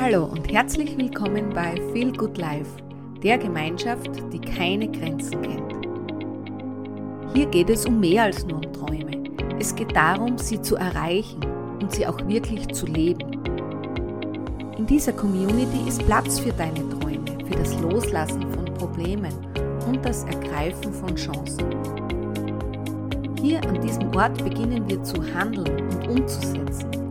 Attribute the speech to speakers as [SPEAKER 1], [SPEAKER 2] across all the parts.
[SPEAKER 1] Hallo und herzlich willkommen bei Feel Good Life, der Gemeinschaft, die keine Grenzen kennt. Hier geht es um mehr als nur um Träume. Es geht darum, sie zu erreichen und sie auch wirklich zu leben. In dieser Community ist Platz für deine Träume, für das Loslassen von Problemen und das Ergreifen von Chancen. Hier an diesem Ort beginnen wir zu handeln und umzusetzen.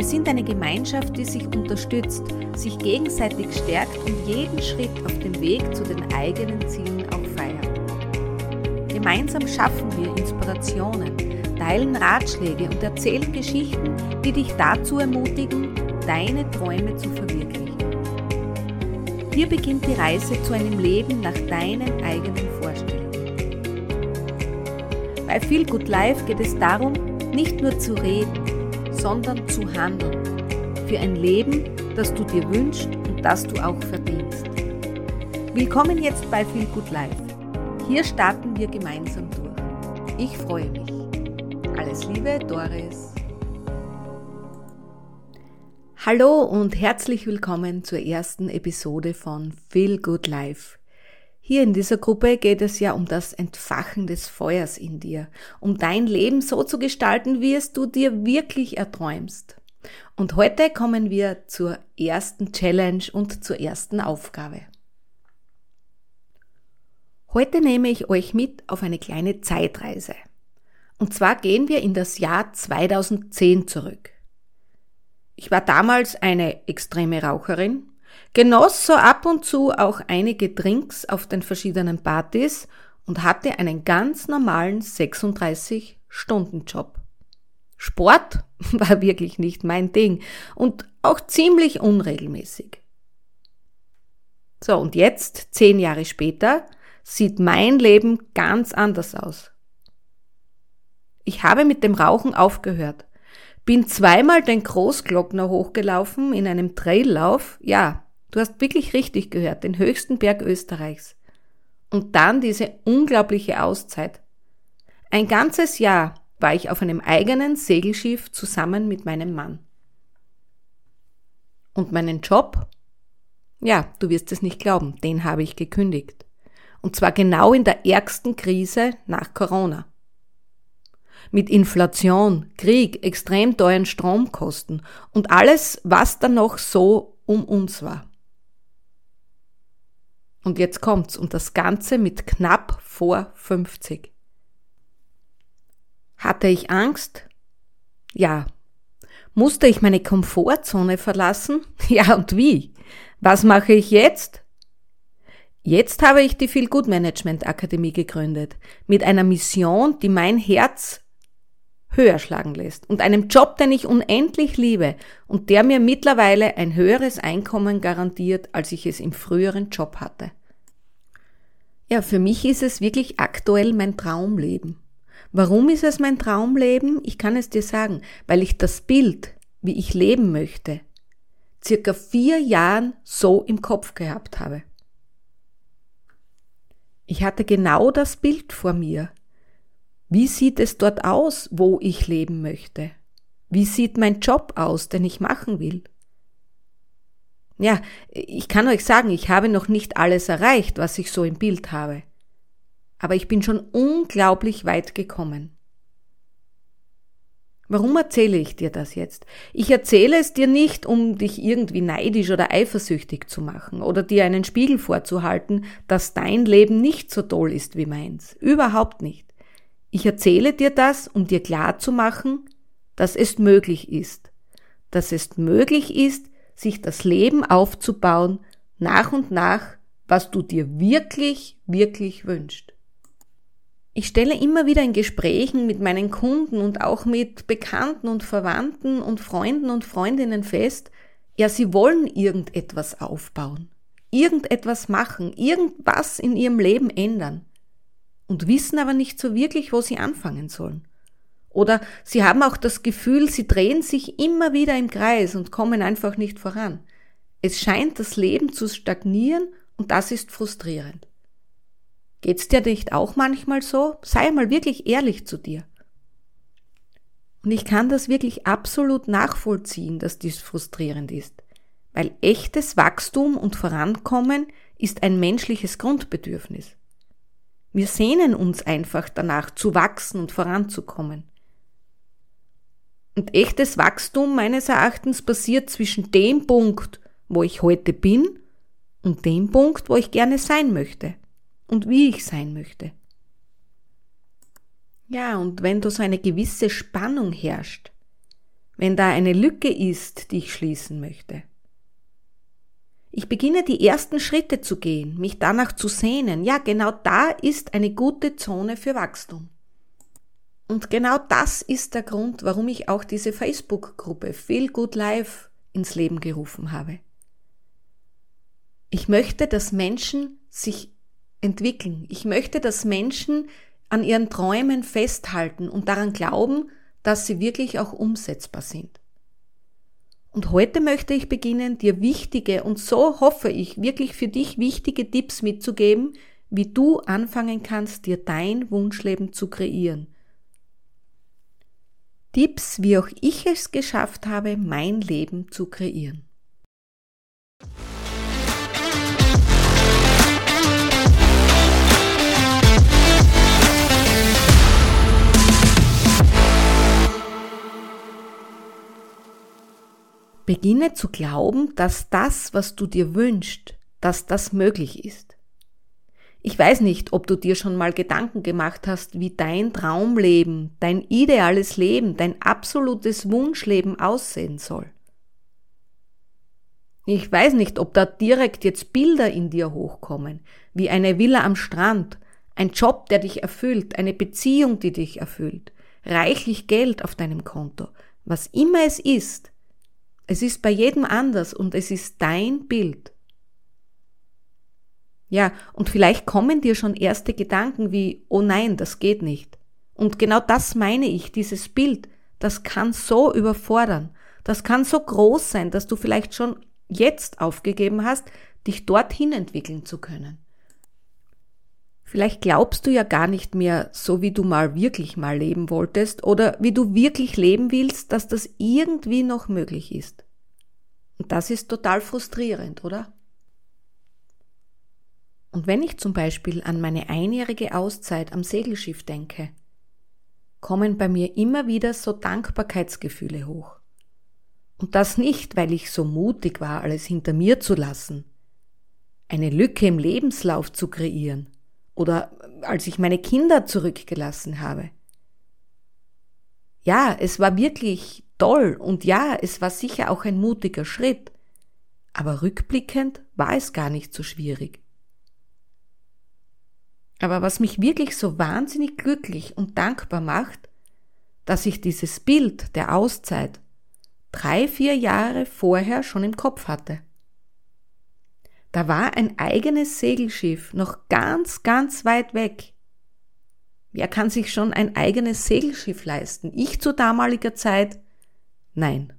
[SPEAKER 1] Wir sind eine Gemeinschaft, die sich unterstützt, sich gegenseitig stärkt und jeden Schritt auf dem Weg zu den eigenen Zielen auch feiert. Gemeinsam schaffen wir Inspirationen, teilen Ratschläge und erzählen Geschichten, die dich dazu ermutigen, deine Träume zu verwirklichen. Hier beginnt die Reise zu einem Leben nach deinen eigenen Vorstellungen. Bei Feel Good Life geht es darum, nicht nur zu reden, sondern zu handeln. Für ein Leben, das du dir wünschst und das du auch verdienst. Willkommen jetzt bei Feel Good Life. Hier starten wir gemeinsam durch. Ich freue mich. Alles Liebe, Doris. Hallo und herzlich willkommen zur ersten Episode von Feel Good Life. Hier in dieser Gruppe geht es ja um das Entfachen des Feuers in dir, um dein Leben so zu gestalten, wie es du dir wirklich erträumst. Und heute kommen wir zur ersten Challenge und zur ersten Aufgabe. Heute nehme ich euch mit auf eine kleine Zeitreise. Und zwar gehen wir in das Jahr 2010 zurück. Ich war damals eine extreme Raucherin, genoss so ab und zu auch einige Drinks auf den verschiedenen Partys und hatte einen ganz normalen 36-Stunden-Job. Sport war wirklich nicht mein Ding und auch ziemlich unregelmäßig. So, und jetzt, zehn Jahre später, sieht mein Leben ganz anders aus. Ich habe mit dem Rauchen aufgehört, bin zweimal den Großglockner hochgelaufen in einem Traillauf, ja, Du hast wirklich richtig gehört, den höchsten Berg Österreichs. Und dann diese unglaubliche Auszeit. Ein ganzes Jahr war ich auf einem eigenen Segelschiff zusammen mit meinem Mann. Und meinen Job? Ja, du wirst es nicht glauben, den habe ich gekündigt. Und zwar genau in der ärgsten Krise nach Corona. Mit Inflation, Krieg, extrem teuren Stromkosten und alles, was dann noch so um uns war. Und jetzt kommt's. Und das Ganze mit knapp vor 50. Hatte ich Angst? Ja. Musste ich meine Komfortzone verlassen? Ja, und wie? Was mache ich jetzt? Jetzt habe ich die Feel Good Management Akademie gegründet. Mit einer Mission, die mein Herz höher schlagen lässt und einem Job, den ich unendlich liebe und der mir mittlerweile ein höheres Einkommen garantiert, als ich es im früheren Job hatte. Ja, für mich ist es wirklich aktuell mein Traumleben. Warum ist es mein Traumleben? Ich kann es dir sagen, weil ich das Bild, wie ich leben möchte, circa vier Jahren so im Kopf gehabt habe. Ich hatte genau das Bild vor mir, wie sieht es dort aus, wo ich leben möchte? Wie sieht mein Job aus, den ich machen will? Ja, ich kann euch sagen, ich habe noch nicht alles erreicht, was ich so im Bild habe. Aber ich bin schon unglaublich weit gekommen. Warum erzähle ich dir das jetzt? Ich erzähle es dir nicht, um dich irgendwie neidisch oder eifersüchtig zu machen oder dir einen Spiegel vorzuhalten, dass dein Leben nicht so toll ist wie meins. Überhaupt nicht. Ich erzähle dir das, um dir klar zu machen, dass es möglich ist. Dass es möglich ist, sich das Leben aufzubauen, nach und nach, was du dir wirklich, wirklich wünschst. Ich stelle immer wieder in Gesprächen mit meinen Kunden und auch mit Bekannten und Verwandten und Freunden und Freundinnen fest, ja, sie wollen irgendetwas aufbauen, irgendetwas machen, irgendwas in ihrem Leben ändern und wissen aber nicht so wirklich, wo sie anfangen sollen. Oder sie haben auch das Gefühl, sie drehen sich immer wieder im Kreis und kommen einfach nicht voran. Es scheint das Leben zu stagnieren und das ist frustrierend. Geht's dir nicht auch manchmal so? Sei mal wirklich ehrlich zu dir. Und ich kann das wirklich absolut nachvollziehen, dass dies frustrierend ist. weil echtes Wachstum und Vorankommen ist ein menschliches Grundbedürfnis. Wir sehnen uns einfach danach zu wachsen und voranzukommen. Und echtes Wachstum meines Erachtens passiert zwischen dem Punkt, wo ich heute bin, und dem Punkt, wo ich gerne sein möchte und wie ich sein möchte. Ja, und wenn da so eine gewisse Spannung herrscht, wenn da eine Lücke ist, die ich schließen möchte. Ich beginne die ersten Schritte zu gehen, mich danach zu sehnen. Ja, genau da ist eine gute Zone für Wachstum. Und genau das ist der Grund, warum ich auch diese Facebook-Gruppe Feel Good Life ins Leben gerufen habe. Ich möchte, dass Menschen sich entwickeln. Ich möchte, dass Menschen an ihren Träumen festhalten und daran glauben, dass sie wirklich auch umsetzbar sind. Und heute möchte ich beginnen, dir wichtige und so hoffe ich wirklich für dich wichtige Tipps mitzugeben, wie du anfangen kannst, dir dein Wunschleben zu kreieren. Tipps, wie auch ich es geschafft habe, mein Leben zu kreieren. Beginne zu glauben, dass das, was du dir wünschst, dass das möglich ist. Ich weiß nicht, ob du dir schon mal Gedanken gemacht hast, wie dein Traumleben, dein ideales Leben, dein absolutes Wunschleben aussehen soll. Ich weiß nicht, ob da direkt jetzt Bilder in dir hochkommen, wie eine Villa am Strand, ein Job, der dich erfüllt, eine Beziehung, die dich erfüllt, reichlich Geld auf deinem Konto, was immer es ist, es ist bei jedem anders und es ist dein Bild. Ja, und vielleicht kommen dir schon erste Gedanken wie, oh nein, das geht nicht. Und genau das meine ich, dieses Bild, das kann so überfordern, das kann so groß sein, dass du vielleicht schon jetzt aufgegeben hast, dich dorthin entwickeln zu können. Vielleicht glaubst du ja gar nicht mehr, so wie du mal wirklich mal leben wolltest oder wie du wirklich leben willst, dass das irgendwie noch möglich ist. Und das ist total frustrierend, oder? Und wenn ich zum Beispiel an meine einjährige Auszeit am Segelschiff denke, kommen bei mir immer wieder so Dankbarkeitsgefühle hoch. Und das nicht, weil ich so mutig war, alles hinter mir zu lassen, eine Lücke im Lebenslauf zu kreieren oder als ich meine Kinder zurückgelassen habe. Ja, es war wirklich toll und ja, es war sicher auch ein mutiger Schritt, aber rückblickend war es gar nicht so schwierig. Aber was mich wirklich so wahnsinnig glücklich und dankbar macht, dass ich dieses Bild der Auszeit drei, vier Jahre vorher schon im Kopf hatte. Da war ein eigenes Segelschiff noch ganz, ganz weit weg. Wer kann sich schon ein eigenes Segelschiff leisten? Ich zu damaliger Zeit? Nein.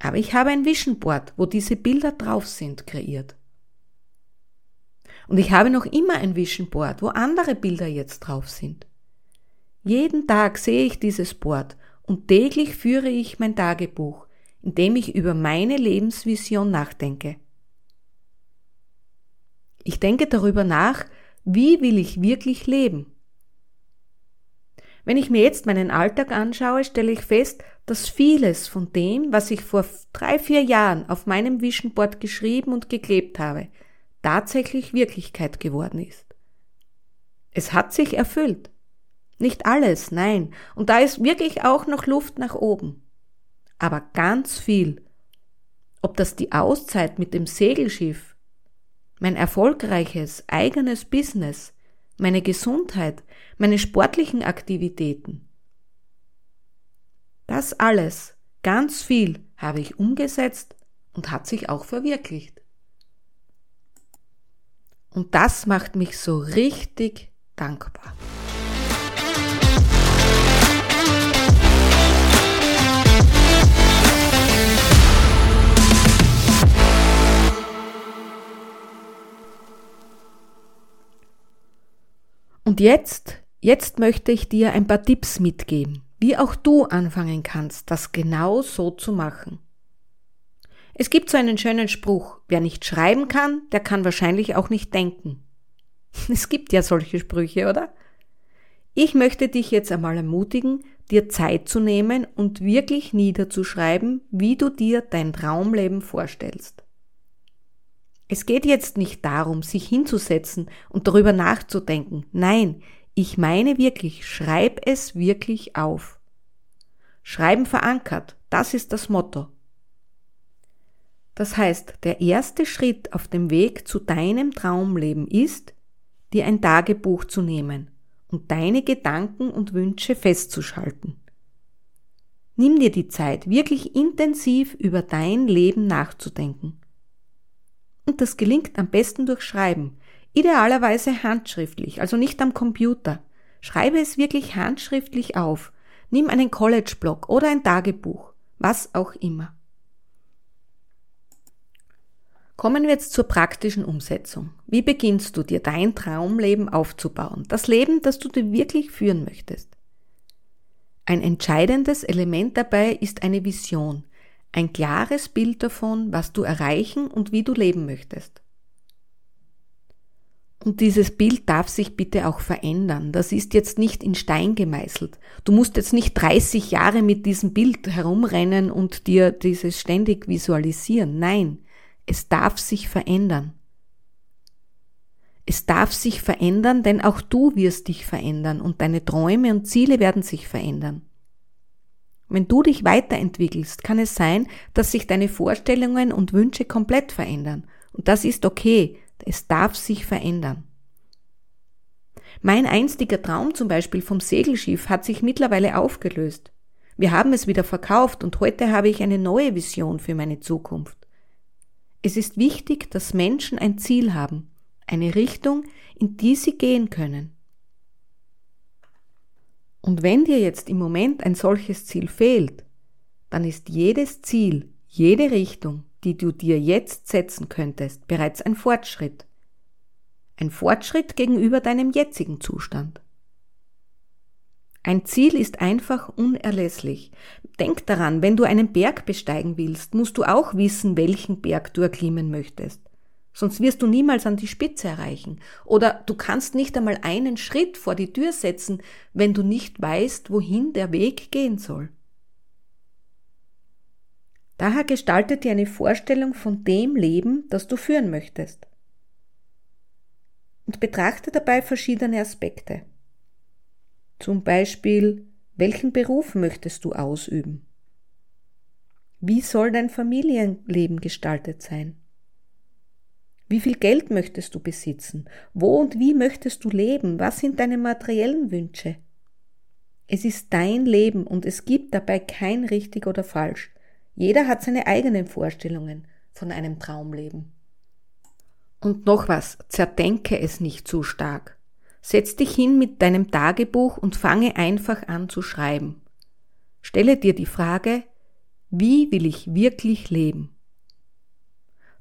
[SPEAKER 1] Aber ich habe ein Vision Board, wo diese Bilder drauf sind, kreiert. Und ich habe noch immer ein Vision Board, wo andere Bilder jetzt drauf sind. Jeden Tag sehe ich dieses Board und täglich führe ich mein Tagebuch, in dem ich über meine Lebensvision nachdenke. Ich denke darüber nach, wie will ich wirklich leben? Wenn ich mir jetzt meinen Alltag anschaue, stelle ich fest, dass vieles von dem, was ich vor drei, vier Jahren auf meinem Vision Board geschrieben und geklebt habe, tatsächlich Wirklichkeit geworden ist. Es hat sich erfüllt. Nicht alles, nein. Und da ist wirklich auch noch Luft nach oben. Aber ganz viel. Ob das die Auszeit mit dem Segelschiff, mein erfolgreiches eigenes Business, meine Gesundheit, meine sportlichen Aktivitäten. Das alles, ganz viel, habe ich umgesetzt und hat sich auch verwirklicht. Und das macht mich so richtig dankbar. Und jetzt, jetzt möchte ich dir ein paar Tipps mitgeben, wie auch du anfangen kannst, das genau so zu machen. Es gibt so einen schönen Spruch, wer nicht schreiben kann, der kann wahrscheinlich auch nicht denken. Es gibt ja solche Sprüche, oder? Ich möchte dich jetzt einmal ermutigen, dir Zeit zu nehmen und wirklich niederzuschreiben, wie du dir dein Traumleben vorstellst. Es geht jetzt nicht darum, sich hinzusetzen und darüber nachzudenken. Nein, ich meine wirklich, schreib es wirklich auf. Schreiben verankert, das ist das Motto. Das heißt, der erste Schritt auf dem Weg zu deinem Traumleben ist, dir ein Tagebuch zu nehmen und deine Gedanken und Wünsche festzuschalten. Nimm dir die Zeit, wirklich intensiv über dein Leben nachzudenken. Und das gelingt am besten durch Schreiben, idealerweise handschriftlich, also nicht am Computer. Schreibe es wirklich handschriftlich auf. Nimm einen College-Blog oder ein Tagebuch, was auch immer. Kommen wir jetzt zur praktischen Umsetzung. Wie beginnst du dir dein Traumleben aufzubauen? Das Leben, das du dir wirklich führen möchtest. Ein entscheidendes Element dabei ist eine Vision, ein klares Bild davon, was du erreichen und wie du leben möchtest. Und dieses Bild darf sich bitte auch verändern. Das ist jetzt nicht in Stein gemeißelt. Du musst jetzt nicht 30 Jahre mit diesem Bild herumrennen und dir dieses ständig visualisieren. Nein, es darf sich verändern. Es darf sich verändern, denn auch du wirst dich verändern und deine Träume und Ziele werden sich verändern. Wenn du dich weiterentwickelst, kann es sein, dass sich deine Vorstellungen und Wünsche komplett verändern. Und das ist okay. Es darf sich verändern. Mein einstiger Traum zum Beispiel vom Segelschiff hat sich mittlerweile aufgelöst. Wir haben es wieder verkauft und heute habe ich eine neue Vision für meine Zukunft. Es ist wichtig, dass Menschen ein Ziel haben, eine Richtung, in die sie gehen können. Und wenn dir jetzt im Moment ein solches Ziel fehlt, dann ist jedes Ziel, jede Richtung, die du dir jetzt setzen könntest, bereits ein Fortschritt. Ein Fortschritt gegenüber deinem jetzigen Zustand. Ein Ziel ist einfach unerlässlich. Denk daran, wenn du einen Berg besteigen willst, musst du auch wissen, welchen Berg du erklimmen möchtest. Sonst wirst du niemals an die Spitze erreichen. Oder du kannst nicht einmal einen Schritt vor die Tür setzen, wenn du nicht weißt, wohin der Weg gehen soll. Daher gestaltet dir eine Vorstellung von dem Leben, das du führen möchtest. Und betrachte dabei verschiedene Aspekte. Zum Beispiel, welchen Beruf möchtest du ausüben? Wie soll dein Familienleben gestaltet sein? Wie viel Geld möchtest du besitzen? Wo und wie möchtest du leben? Was sind deine materiellen Wünsche? Es ist dein Leben und es gibt dabei kein richtig oder falsch. Jeder hat seine eigenen Vorstellungen von einem Traumleben. Und noch was, zerdenke es nicht zu stark. Setz dich hin mit deinem Tagebuch und fange einfach an zu schreiben. Stelle dir die Frage, wie will ich wirklich leben?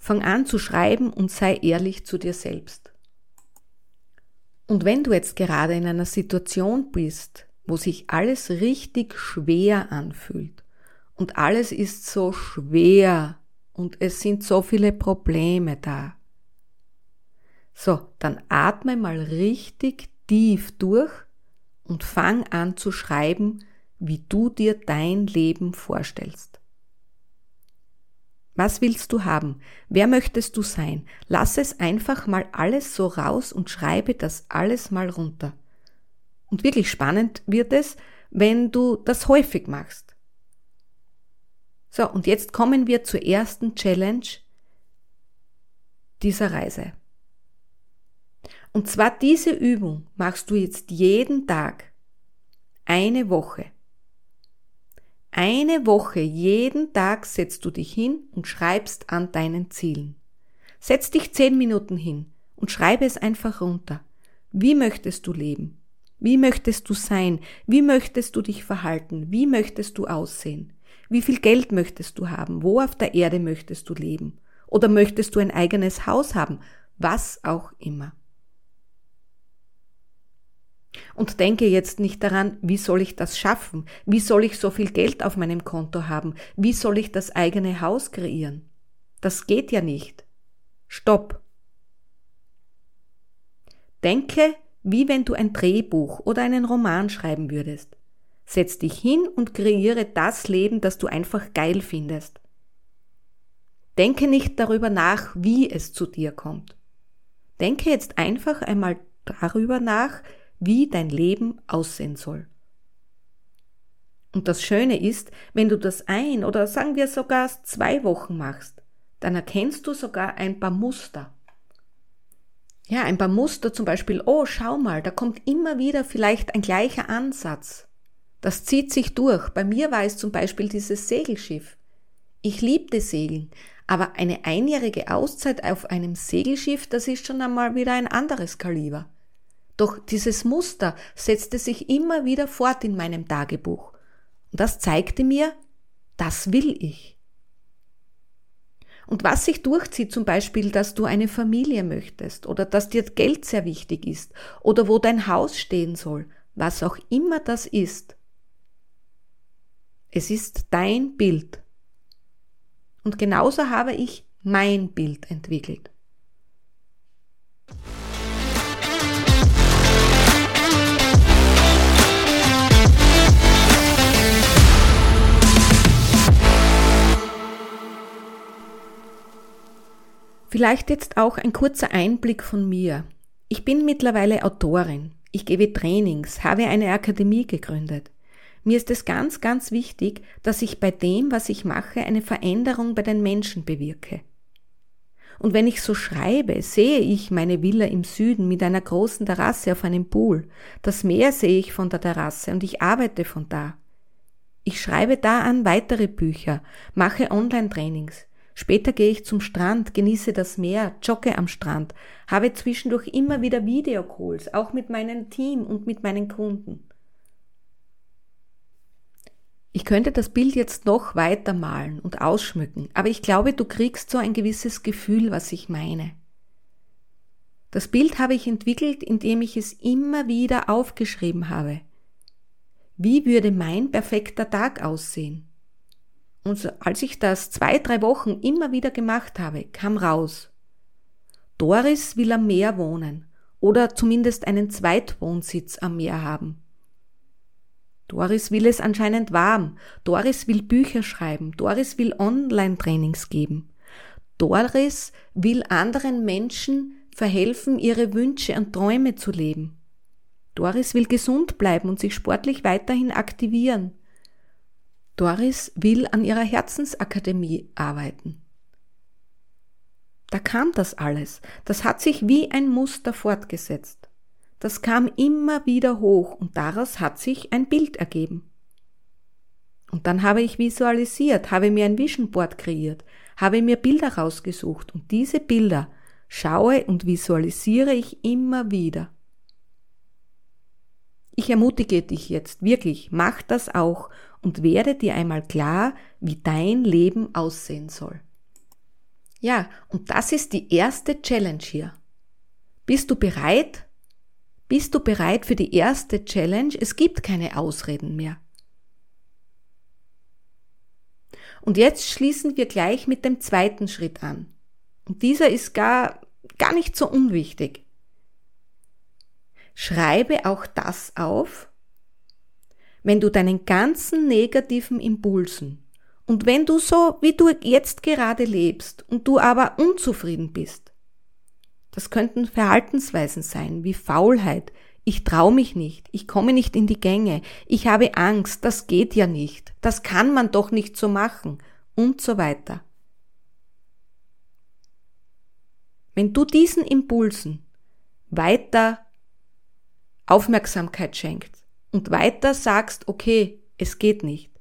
[SPEAKER 1] Fang an zu schreiben und sei ehrlich zu dir selbst. Und wenn du jetzt gerade in einer Situation bist, wo sich alles richtig schwer anfühlt und alles ist so schwer und es sind so viele Probleme da, so, dann atme mal richtig tief durch und fang an zu schreiben, wie du dir dein Leben vorstellst. Was willst du haben? Wer möchtest du sein? Lass es einfach mal alles so raus und schreibe das alles mal runter. Und wirklich spannend wird es, wenn du das häufig machst. So, und jetzt kommen wir zur ersten Challenge dieser Reise. Und zwar diese Übung machst du jetzt jeden Tag. Eine Woche. Eine Woche, jeden Tag setzt du dich hin und schreibst an deinen Zielen. Setz dich zehn Minuten hin und schreibe es einfach runter. Wie möchtest du leben? Wie möchtest du sein? Wie möchtest du dich verhalten? Wie möchtest du aussehen? Wie viel Geld möchtest du haben? Wo auf der Erde möchtest du leben? Oder möchtest du ein eigenes Haus haben? Was auch immer. Und denke jetzt nicht daran, wie soll ich das schaffen? Wie soll ich so viel Geld auf meinem Konto haben? Wie soll ich das eigene Haus kreieren? Das geht ja nicht. Stopp. Denke, wie wenn du ein Drehbuch oder einen Roman schreiben würdest. Setz dich hin und kreiere das Leben, das du einfach geil findest. Denke nicht darüber nach, wie es zu dir kommt. Denke jetzt einfach einmal darüber nach, wie dein Leben aussehen soll. Und das Schöne ist, wenn du das ein oder sagen wir sogar zwei Wochen machst, dann erkennst du sogar ein paar Muster. Ja, ein paar Muster zum Beispiel, oh, schau mal, da kommt immer wieder vielleicht ein gleicher Ansatz. Das zieht sich durch. Bei mir war es zum Beispiel dieses Segelschiff. Ich liebte Segeln, aber eine einjährige Auszeit auf einem Segelschiff, das ist schon einmal wieder ein anderes Kaliber. Doch dieses Muster setzte sich immer wieder fort in meinem Tagebuch. Und das zeigte mir, das will ich. Und was sich durchzieht, zum Beispiel, dass du eine Familie möchtest oder dass dir Geld sehr wichtig ist oder wo dein Haus stehen soll, was auch immer das ist. Es ist dein Bild. Und genauso habe ich mein Bild entwickelt. Vielleicht jetzt auch ein kurzer Einblick von mir. Ich bin mittlerweile Autorin. Ich gebe Trainings, habe eine Akademie gegründet. Mir ist es ganz, ganz wichtig, dass ich bei dem, was ich mache, eine Veränderung bei den Menschen bewirke. Und wenn ich so schreibe, sehe ich meine Villa im Süden mit einer großen Terrasse auf einem Pool. Das Meer sehe ich von der Terrasse und ich arbeite von da. Ich schreibe da an weitere Bücher, mache Online-Trainings. Später gehe ich zum Strand, genieße das Meer, jogge am Strand, habe zwischendurch immer wieder Videocalls, auch mit meinem Team und mit meinen Kunden. Ich könnte das Bild jetzt noch weiter malen und ausschmücken, aber ich glaube, du kriegst so ein gewisses Gefühl, was ich meine. Das Bild habe ich entwickelt, indem ich es immer wieder aufgeschrieben habe. Wie würde mein perfekter Tag aussehen? Und als ich das zwei, drei Wochen immer wieder gemacht habe, kam raus. Doris will am Meer wohnen oder zumindest einen Zweitwohnsitz am Meer haben. Doris will es anscheinend warm. Doris will Bücher schreiben. Doris will Online-Trainings geben. Doris will anderen Menschen verhelfen, ihre Wünsche und Träume zu leben. Doris will gesund bleiben und sich sportlich weiterhin aktivieren. Doris will an ihrer Herzensakademie arbeiten. Da kam das alles. Das hat sich wie ein Muster fortgesetzt. Das kam immer wieder hoch und daraus hat sich ein Bild ergeben. Und dann habe ich visualisiert, habe mir ein Vision Board kreiert, habe mir Bilder rausgesucht und diese Bilder schaue und visualisiere ich immer wieder. Ich ermutige dich jetzt wirklich, mach das auch und werde dir einmal klar, wie dein Leben aussehen soll. Ja, und das ist die erste Challenge hier. Bist du bereit? Bist du bereit für die erste Challenge? Es gibt keine Ausreden mehr. Und jetzt schließen wir gleich mit dem zweiten Schritt an. Und dieser ist gar, gar nicht so unwichtig. Schreibe auch das auf, wenn du deinen ganzen negativen Impulsen und wenn du so, wie du jetzt gerade lebst und du aber unzufrieden bist, das könnten Verhaltensweisen sein wie Faulheit, ich traue mich nicht, ich komme nicht in die Gänge, ich habe Angst, das geht ja nicht, das kann man doch nicht so machen. Und so weiter. Wenn du diesen Impulsen weiter Aufmerksamkeit schenkt und weiter sagst, okay, es geht nicht,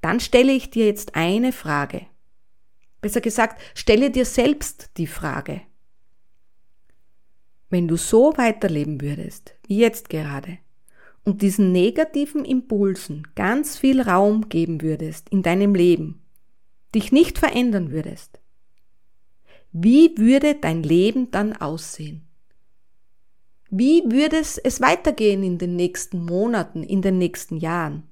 [SPEAKER 1] dann stelle ich dir jetzt eine Frage. Besser gesagt, stelle dir selbst die Frage. Wenn du so weiterleben würdest, wie jetzt gerade, und diesen negativen Impulsen ganz viel Raum geben würdest in deinem Leben, dich nicht verändern würdest, wie würde dein Leben dann aussehen? Wie würde es weitergehen in den nächsten Monaten, in den nächsten Jahren?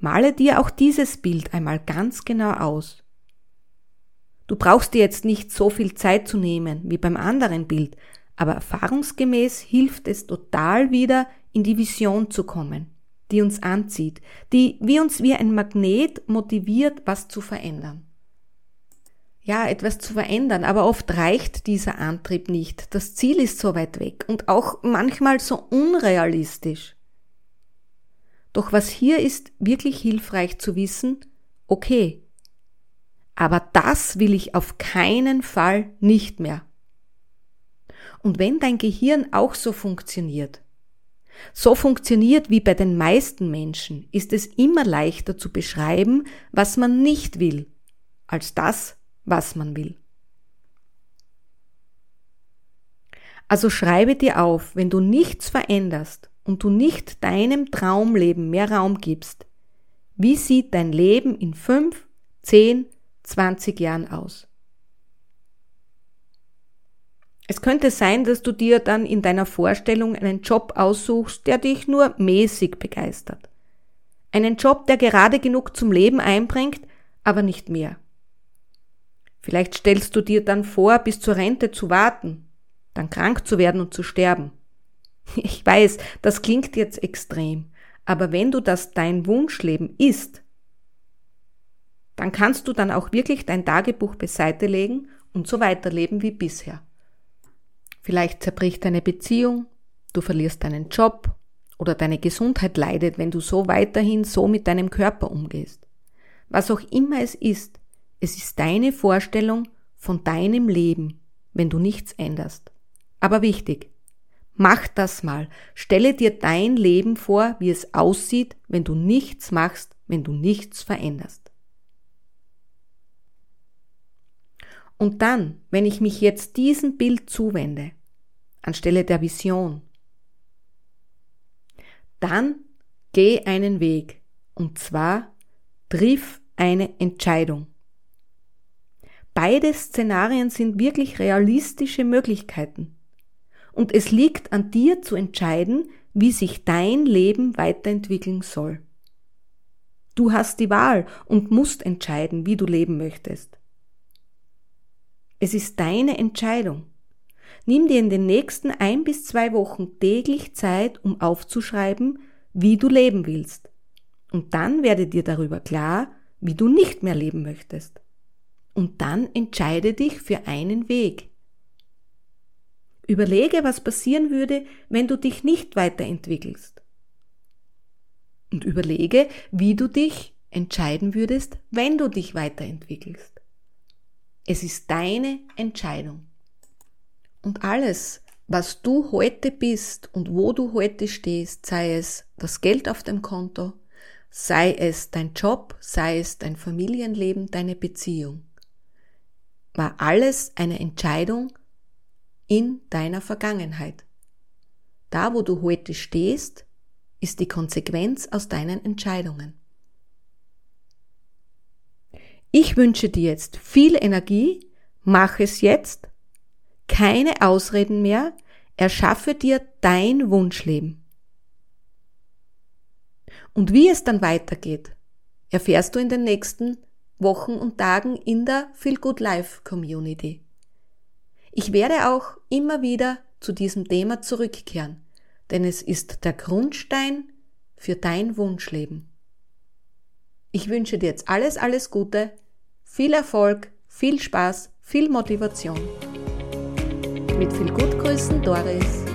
[SPEAKER 1] Male dir auch dieses Bild einmal ganz genau aus. Du brauchst dir jetzt nicht so viel Zeit zu nehmen wie beim anderen Bild, aber erfahrungsgemäß hilft es total wieder in die Vision zu kommen, die uns anzieht, die wie uns wie ein Magnet motiviert, was zu verändern. Ja, etwas zu verändern, aber oft reicht dieser Antrieb nicht. Das Ziel ist so weit weg und auch manchmal so unrealistisch. Doch was hier ist wirklich hilfreich zu wissen, okay, aber das will ich auf keinen Fall nicht mehr. Und wenn dein Gehirn auch so funktioniert, so funktioniert wie bei den meisten Menschen, ist es immer leichter zu beschreiben, was man nicht will, als das, was man will. Also schreibe dir auf, wenn du nichts veränderst und du nicht deinem Traumleben mehr Raum gibst, wie sieht dein Leben in fünf, zehn 20 Jahren aus. Es könnte sein, dass du dir dann in deiner Vorstellung einen Job aussuchst, der dich nur mäßig begeistert. Einen Job, der gerade genug zum Leben einbringt, aber nicht mehr. Vielleicht stellst du dir dann vor, bis zur Rente zu warten, dann krank zu werden und zu sterben. Ich weiß, das klingt jetzt extrem, aber wenn du das dein Wunschleben ist, dann kannst du dann auch wirklich dein Tagebuch beiseite legen und so weiterleben wie bisher. Vielleicht zerbricht deine Beziehung, du verlierst deinen Job oder deine Gesundheit leidet, wenn du so weiterhin so mit deinem Körper umgehst. Was auch immer es ist, es ist deine Vorstellung von deinem Leben, wenn du nichts änderst. Aber wichtig, mach das mal. Stelle dir dein Leben vor, wie es aussieht, wenn du nichts machst, wenn du nichts veränderst. Und dann, wenn ich mich jetzt diesem Bild zuwende, anstelle der Vision, dann geh einen Weg. Und zwar triff eine Entscheidung. Beide Szenarien sind wirklich realistische Möglichkeiten. Und es liegt an dir zu entscheiden, wie sich dein Leben weiterentwickeln soll. Du hast die Wahl und musst entscheiden, wie du leben möchtest. Es ist deine Entscheidung. Nimm dir in den nächsten ein bis zwei Wochen täglich Zeit, um aufzuschreiben, wie du leben willst. Und dann werde dir darüber klar, wie du nicht mehr leben möchtest. Und dann entscheide dich für einen Weg. Überlege, was passieren würde, wenn du dich nicht weiterentwickelst. Und überlege, wie du dich entscheiden würdest, wenn du dich weiterentwickelst. Es ist deine Entscheidung. Und alles, was du heute bist und wo du heute stehst, sei es das Geld auf dem Konto, sei es dein Job, sei es dein Familienleben, deine Beziehung, war alles eine Entscheidung in deiner Vergangenheit. Da, wo du heute stehst, ist die Konsequenz aus deinen Entscheidungen. Ich wünsche dir jetzt viel Energie, mach es jetzt, keine Ausreden mehr, erschaffe dir dein Wunschleben. Und wie es dann weitergeht, erfährst du in den nächsten Wochen und Tagen in der Feel Good Life Community. Ich werde auch immer wieder zu diesem Thema zurückkehren, denn es ist der Grundstein für dein Wunschleben. Ich wünsche dir jetzt alles, alles Gute, viel Erfolg, viel Spaß, viel Motivation. Mit viel Gutgrüßen, Doris.